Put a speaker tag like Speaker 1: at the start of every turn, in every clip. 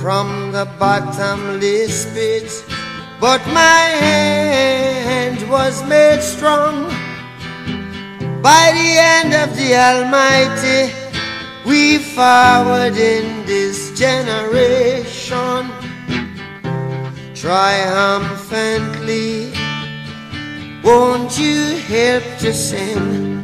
Speaker 1: from the bottomless pit, but my hand was made strong by the hand of the Almighty. We forward in this generation triumphantly. Won't you help to sing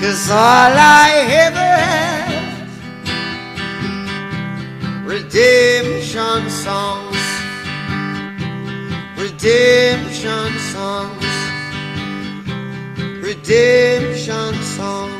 Speaker 1: Cause all I ever have, redemption songs, redemption songs, redemption songs.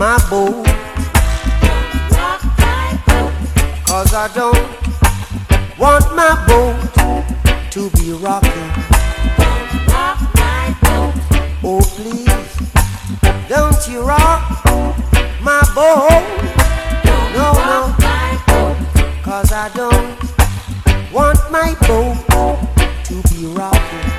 Speaker 1: my boat Cause I don't want my boat to be rocking. Oh, please, don't you rock my boat. No, no, cause I don't want my boat to be rocking.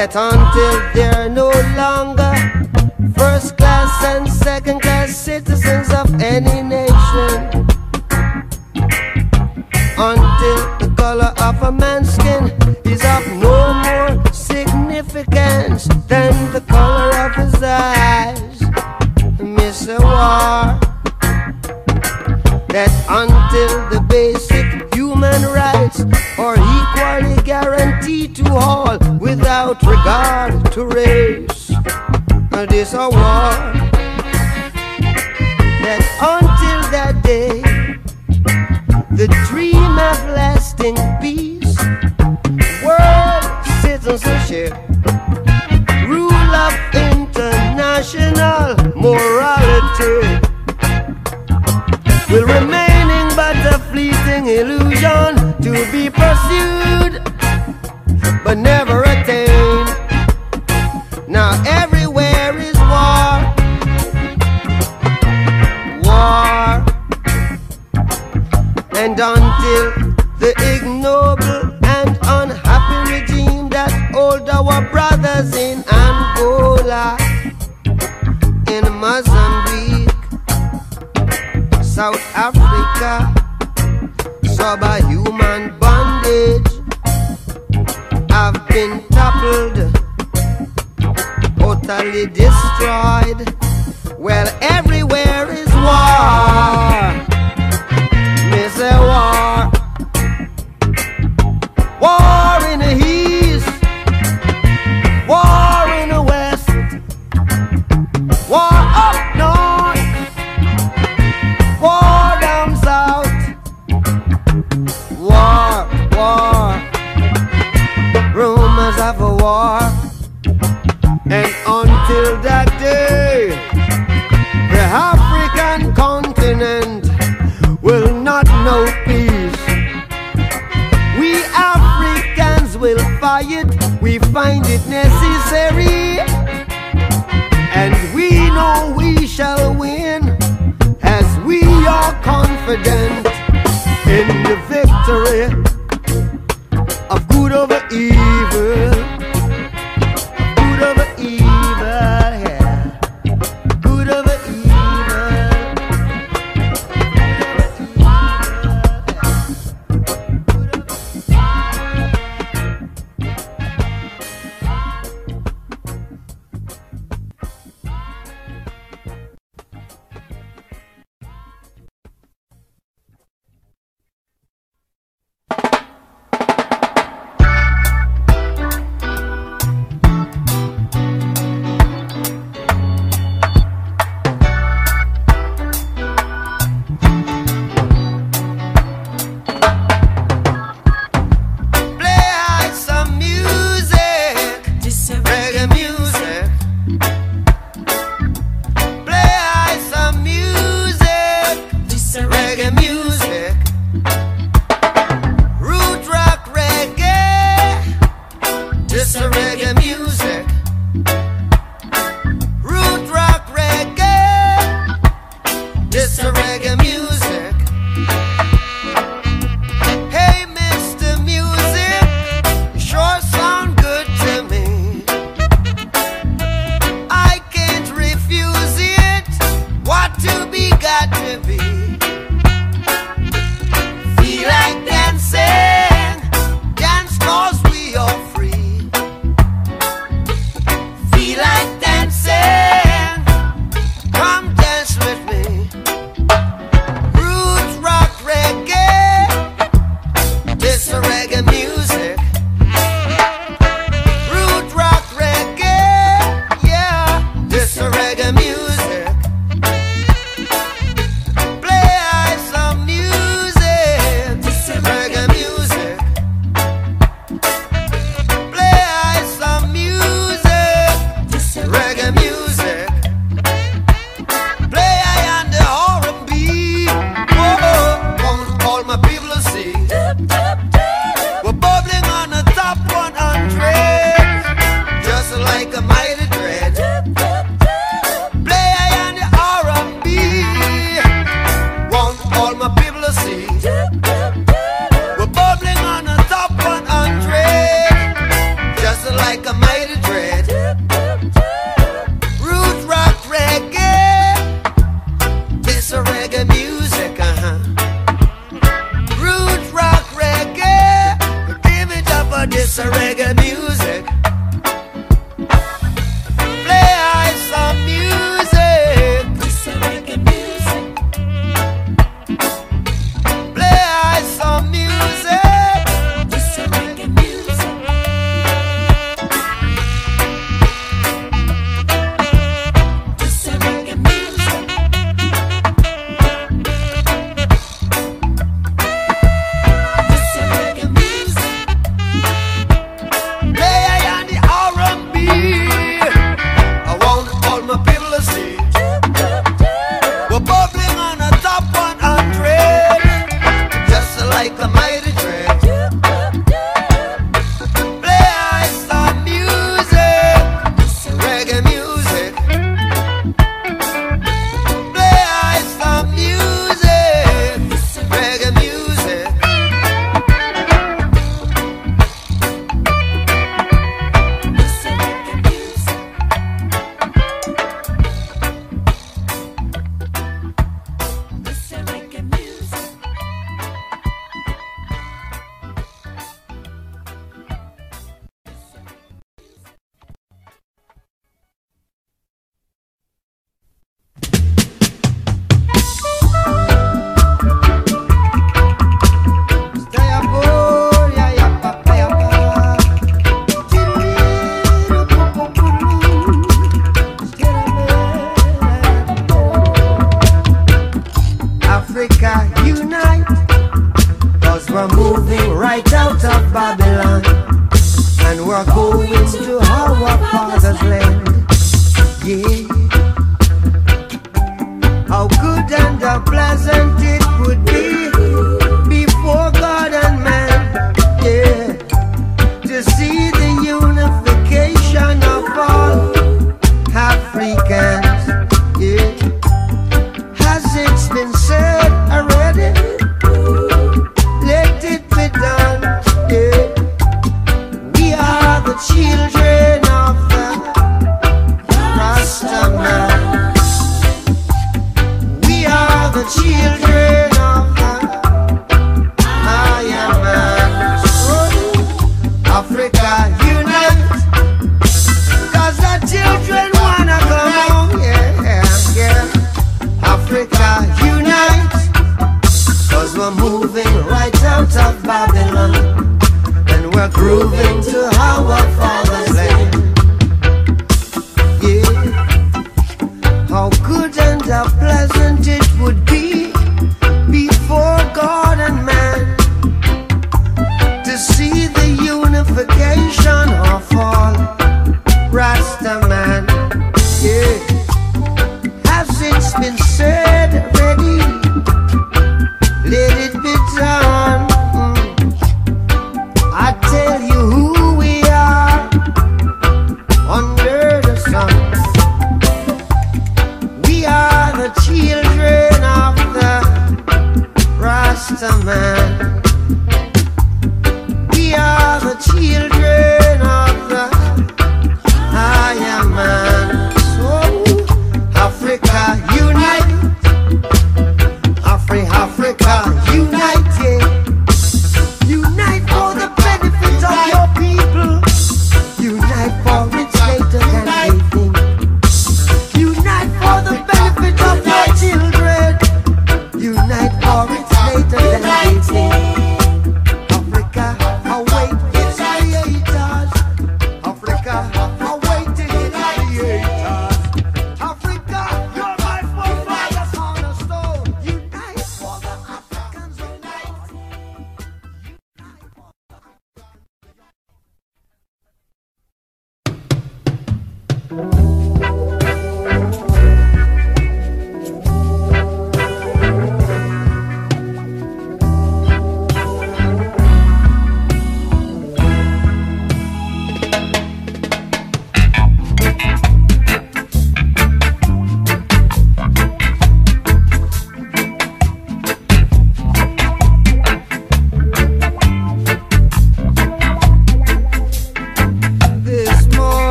Speaker 1: yet until they're no longer first class and second class citizens of any nation. a war. That until that day, the dream of lasting peace, world citizenship, rule of international morality will remaining but a fleeting illusion to be pursued.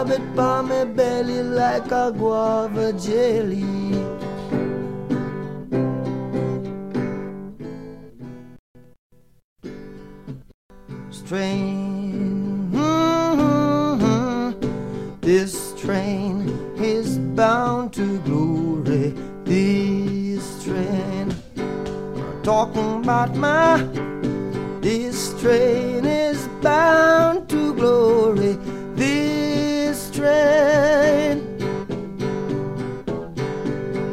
Speaker 1: Rub it by my belly like a guava jelly. Strain, mm-hmm. this train is bound to glory. This train, talking about my, this train is bound to glory. This train,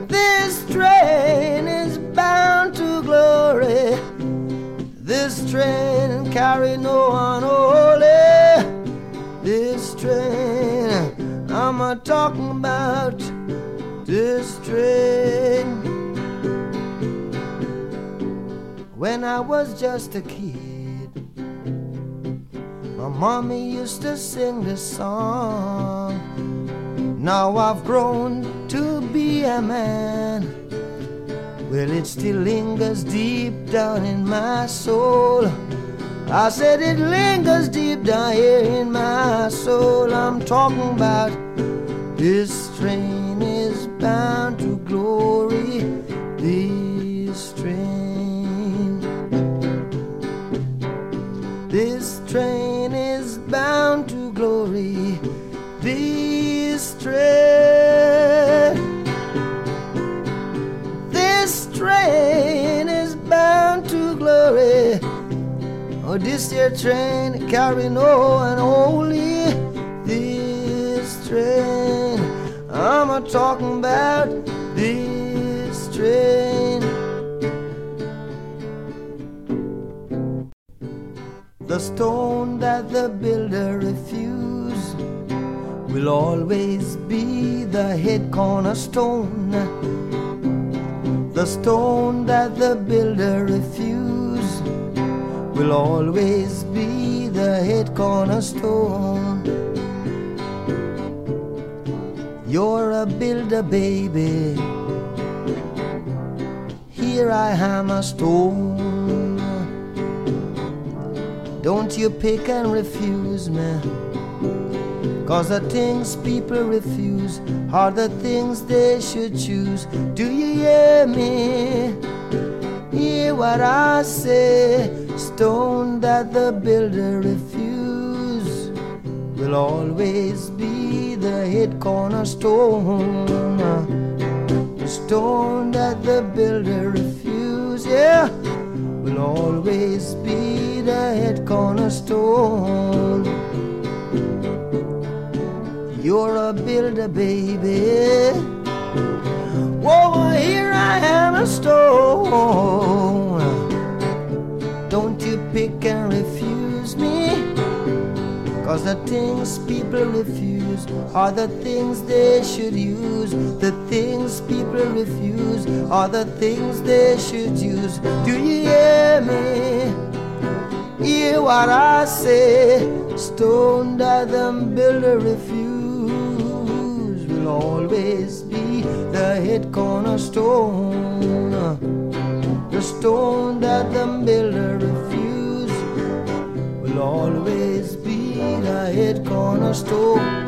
Speaker 1: this train is bound to glory. This train carry no one holy. This train, I'm a talking about this train. When I was just a kid. My mommy used to sing this song. Now I've grown to be a man. Well, it still lingers deep down in my soul. I said it lingers deep down here in my soul. I'm talking about. This train is bound to glory. This train. This train bound to glory. This train. This train is bound to glory. Oh, this here train carry no unholy. This train, I'm a talking about this train. The stone that the builder refused will always be the head cornerstone. The stone that the builder refused will always be the head cornerstone. You're a builder, baby. Here I am a stone. Don't you pick and refuse me. Cause the things people refuse are the things they should choose. Do you hear me? Hear what I say? Stone that the builder refuse will always be the head cornerstone. The stone that the builder refuse, yeah, will always be the head cornerstone. You're a builder, baby. Whoa, here I am a stone. Don't you pick and refuse me. Cause the things people refuse are the things they should use. The things people refuse are the things they should use. Do you hear me? Hear what I say? Stone that the builder refuse will always be the head cornerstone. The stone that the builder refuse will always be the head cornerstone.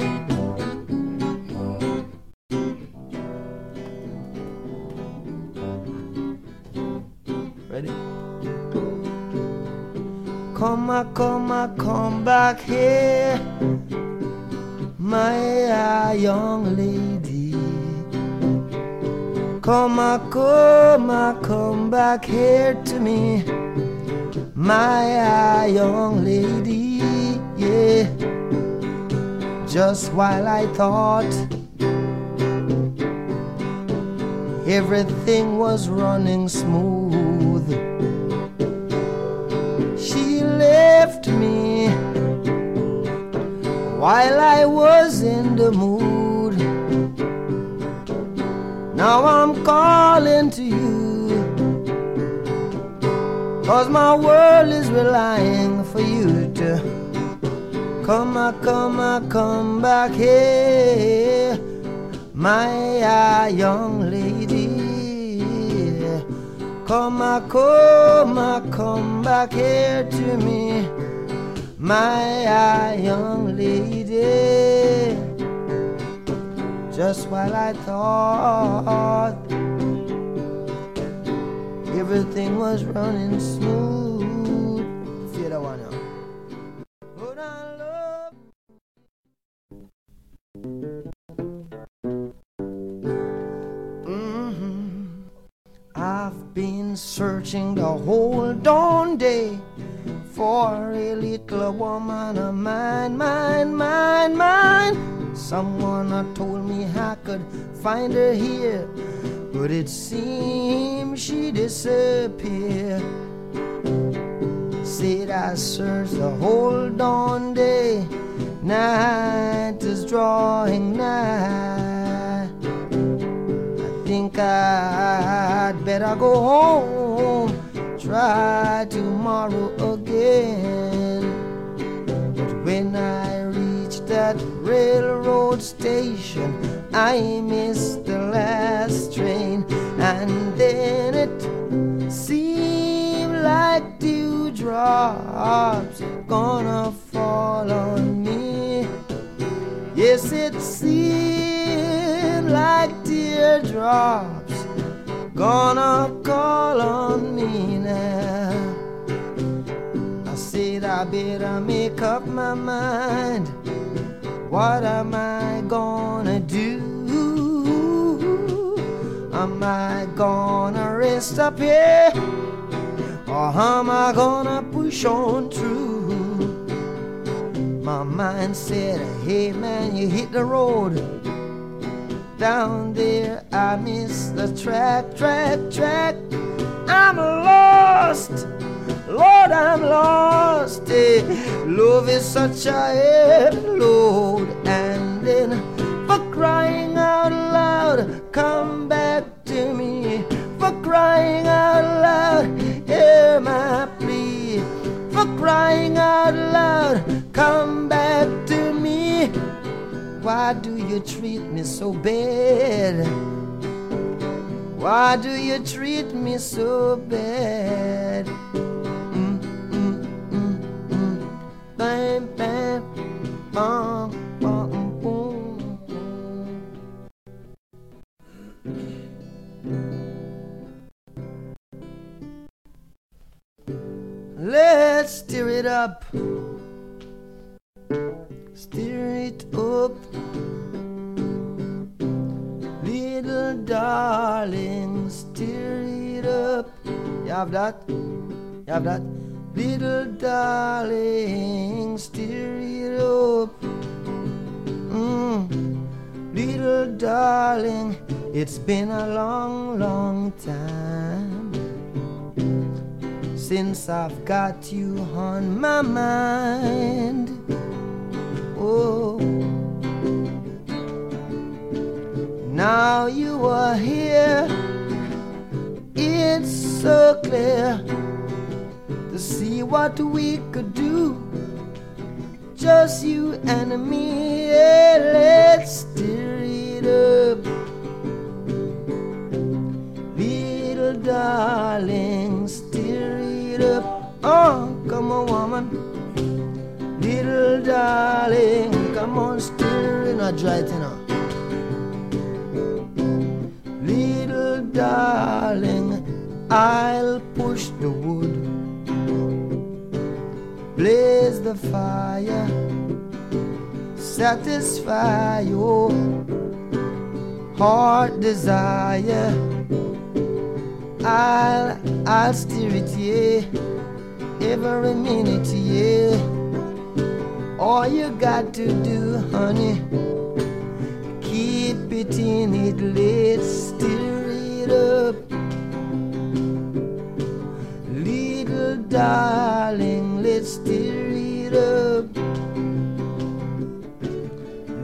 Speaker 1: Come, a, come, back here, my young lady. Come, a, come, back here to me, my young lady. Yeah, just while I thought everything was running smooth left me while I was in the mood. Now I'm calling to you, cause my world is relying for you to come, a, come, a, come back here, my uh, young lady. Come, a, come, a, come back here to me, my uh, young lady. Just while I thought everything was running smooth. Searching the whole dawn day for a little woman of mine, mine, mine, mine. Someone told me I could find her here, but it seems she disappeared. Said I searched the whole dawn day, night is drawing nigh. I think I'd better go home, try tomorrow again. But when I reach that railroad station, I missed the last train, and then it seemed like dewdrops gonna fall on me. Yes, it seemed like teardrops gonna call on me now. I said I better make up my mind. What am I gonna do? Am I gonna rest up here? Or am I gonna push on through? My mind said, Hey man, you hit the road. Down there, I miss the track, track, track. I'm lost. Lord, I'm lost. Hey, love is such a heavy load. And then, for crying out loud, come back to me. For crying out loud, hear my plea. For crying out loud, come back to me. Why do you treat me so bad? Why do you treat me so bad? Mm, mm, mm. Bam, bam, boom. Let's stir it up. Stir it up. Little darling, stir it up. You have that? You have that? Little darling, stir it up. Mm. Little darling, it's been a long, long time since I've got you on my mind. Oh, now you are here. It's so clear to see what we could do. Just you and me. Yeah, let's stir it up. Little darling, stir it up. Oh, come on, woman. Little darling, come on, it. Not dry it now. Little darling, I'll push the wood, blaze the fire, satisfy your heart desire. I'll, I'll steer it, yeah, every minute, yeah. All you got to do, honey, keep it in it, let's stir it up. Little darling, let's stir it up.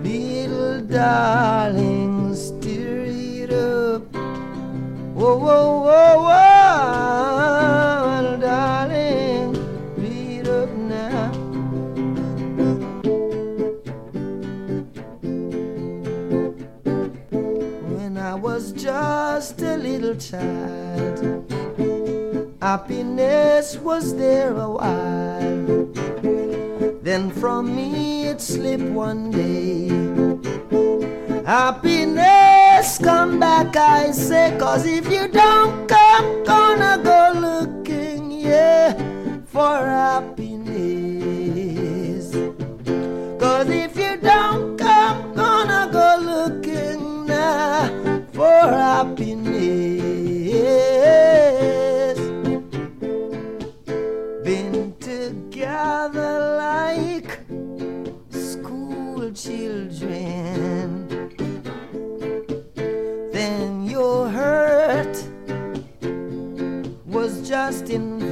Speaker 1: Little darling, stir it up. Whoa, whoa, whoa, whoa, just a little child, happiness was there a while. Then from me it slipped one day. Happiness come back, I say, cause if you don't come, gonna go looking, yeah, for happiness. Cause if you don't come, gonna go looking now for happiness. Been together like school children. Then your hurt was just in